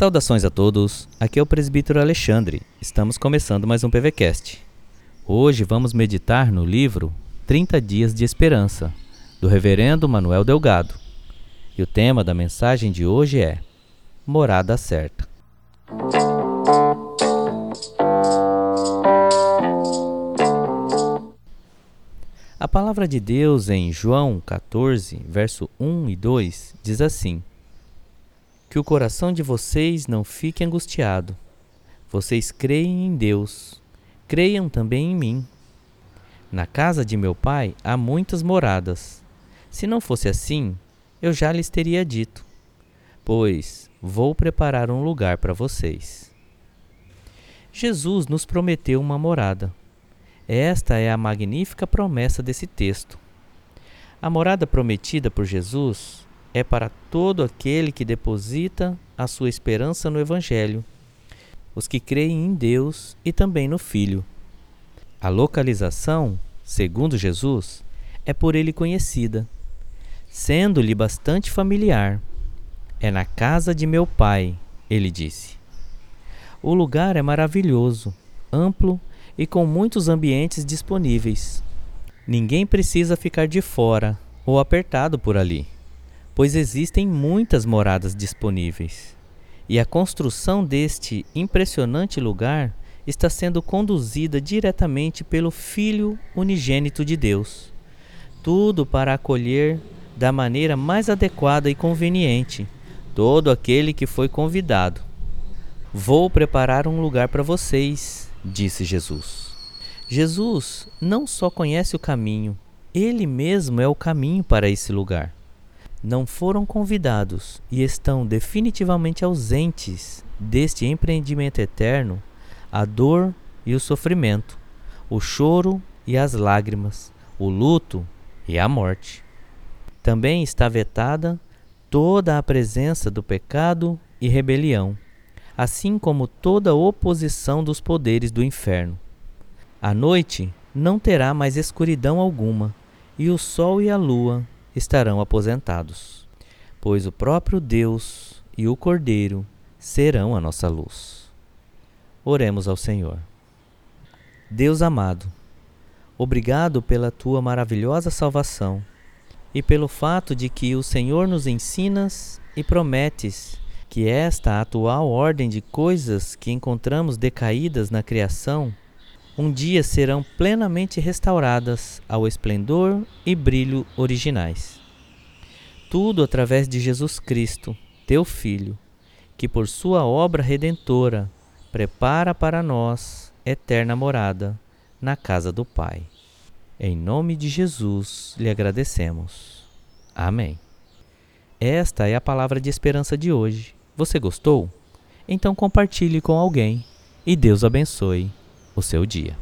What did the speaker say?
Saudações a todos, aqui é o presbítero Alexandre. Estamos começando mais um PVCast. Hoje vamos meditar no livro 30 Dias de Esperança, do Reverendo Manuel Delgado. E o tema da mensagem de hoje é Morada Certa. A palavra de Deus em João 14, verso 1 e 2 diz assim: Que o coração de vocês não fique angustiado. Vocês creem em Deus, creiam também em mim. Na casa de meu pai há muitas moradas. Se não fosse assim, eu já lhes teria dito, pois vou preparar um lugar para vocês. Jesus nos prometeu uma morada. Esta é a magnífica promessa desse texto. A morada prometida por Jesus é para todo aquele que deposita a sua esperança no Evangelho, os que creem em Deus e também no Filho. A localização, segundo Jesus, é por ele conhecida, sendo-lhe bastante familiar. É na casa de meu pai, ele disse. O lugar é maravilhoso, amplo e com muitos ambientes disponíveis. Ninguém precisa ficar de fora ou apertado por ali, pois existem muitas moradas disponíveis. E a construção deste impressionante lugar está sendo conduzida diretamente pelo Filho unigênito de Deus. Tudo para acolher da maneira mais adequada e conveniente todo aquele que foi convidado. Vou preparar um lugar para vocês disse Jesus. Jesus não só conhece o caminho, ele mesmo é o caminho para esse lugar. Não foram convidados e estão definitivamente ausentes deste empreendimento eterno a dor e o sofrimento, o choro e as lágrimas, o luto e a morte. Também está vetada toda a presença do pecado e rebelião assim como toda oposição dos poderes do inferno. A noite não terá mais escuridão alguma, e o sol e a lua estarão aposentados, pois o próprio Deus e o Cordeiro serão a nossa luz. Oremos ao Senhor. Deus amado, obrigado pela tua maravilhosa salvação e pelo fato de que o Senhor nos ensinas e prometes que esta atual ordem de coisas que encontramos decaídas na criação um dia serão plenamente restauradas ao esplendor e brilho originais. Tudo através de Jesus Cristo, teu Filho, que por sua obra redentora prepara para nós eterna morada na casa do Pai. Em nome de Jesus lhe agradecemos. Amém. Esta é a palavra de esperança de hoje você gostou? Então compartilhe com alguém e Deus abençoe o seu dia.